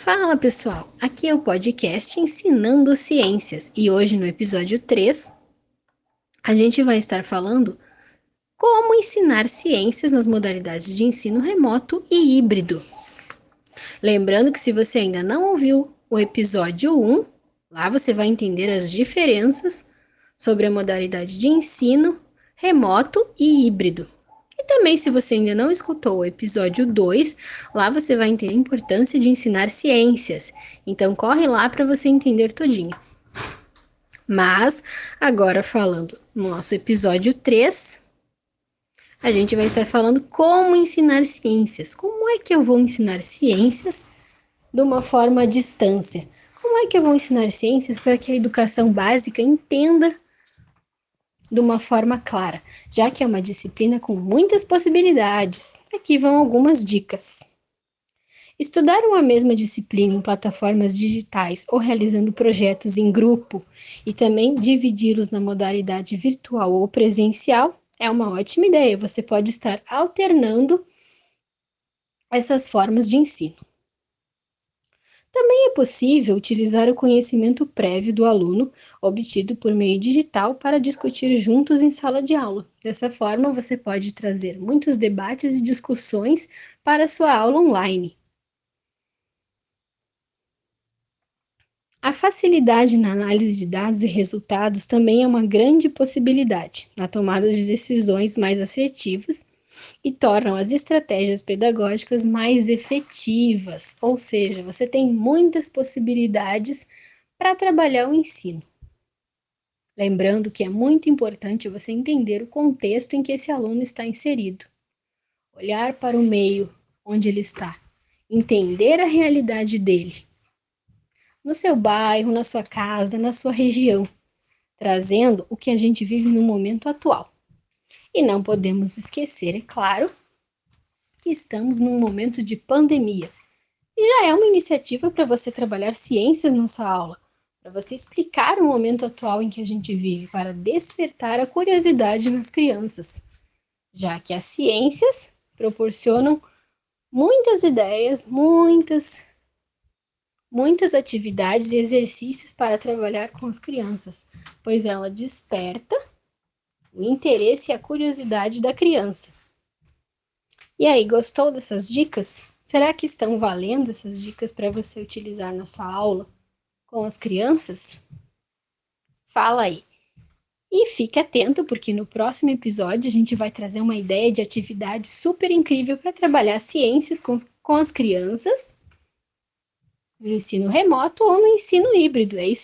Fala pessoal, aqui é o podcast Ensinando Ciências. E hoje no episódio 3 a gente vai estar falando como ensinar ciências nas modalidades de ensino remoto e híbrido. Lembrando que se você ainda não ouviu o episódio 1, lá você vai entender as diferenças sobre a modalidade de ensino remoto e híbrido também, se você ainda não escutou o episódio 2, lá você vai entender a importância de ensinar ciências. Então, corre lá para você entender todinho. Mas, agora falando no nosso episódio 3, a gente vai estar falando como ensinar ciências. Como é que eu vou ensinar ciências de uma forma à distância? Como é que eu vou ensinar ciências para que a educação básica entenda de uma forma clara, já que é uma disciplina com muitas possibilidades. Aqui vão algumas dicas. Estudar uma mesma disciplina em plataformas digitais ou realizando projetos em grupo e também dividi-los na modalidade virtual ou presencial é uma ótima ideia. Você pode estar alternando essas formas de ensino. Também é possível utilizar o conhecimento prévio do aluno, obtido por meio digital, para discutir juntos em sala de aula. Dessa forma, você pode trazer muitos debates e discussões para a sua aula online. A facilidade na análise de dados e resultados também é uma grande possibilidade na tomada de decisões mais assertivas e tornam as estratégias pedagógicas mais efetivas, ou seja, você tem muitas possibilidades para trabalhar o ensino. Lembrando que é muito importante você entender o contexto em que esse aluno está inserido, olhar para o meio onde ele está, entender a realidade dele, no seu bairro, na sua casa, na sua região, trazendo o que a gente vive no momento atual. E não podemos esquecer, é claro, que estamos num momento de pandemia. E já é uma iniciativa para você trabalhar ciências na sua aula, para você explicar o momento atual em que a gente vive, para despertar a curiosidade nas crianças, já que as ciências proporcionam muitas ideias, muitas muitas atividades e exercícios para trabalhar com as crianças, pois ela desperta o interesse e a curiosidade da criança. E aí, gostou dessas dicas? Será que estão valendo essas dicas para você utilizar na sua aula com as crianças? Fala aí. E fique atento, porque no próximo episódio a gente vai trazer uma ideia de atividade super incrível para trabalhar ciências com, com as crianças no ensino remoto ou no ensino híbrido. É isso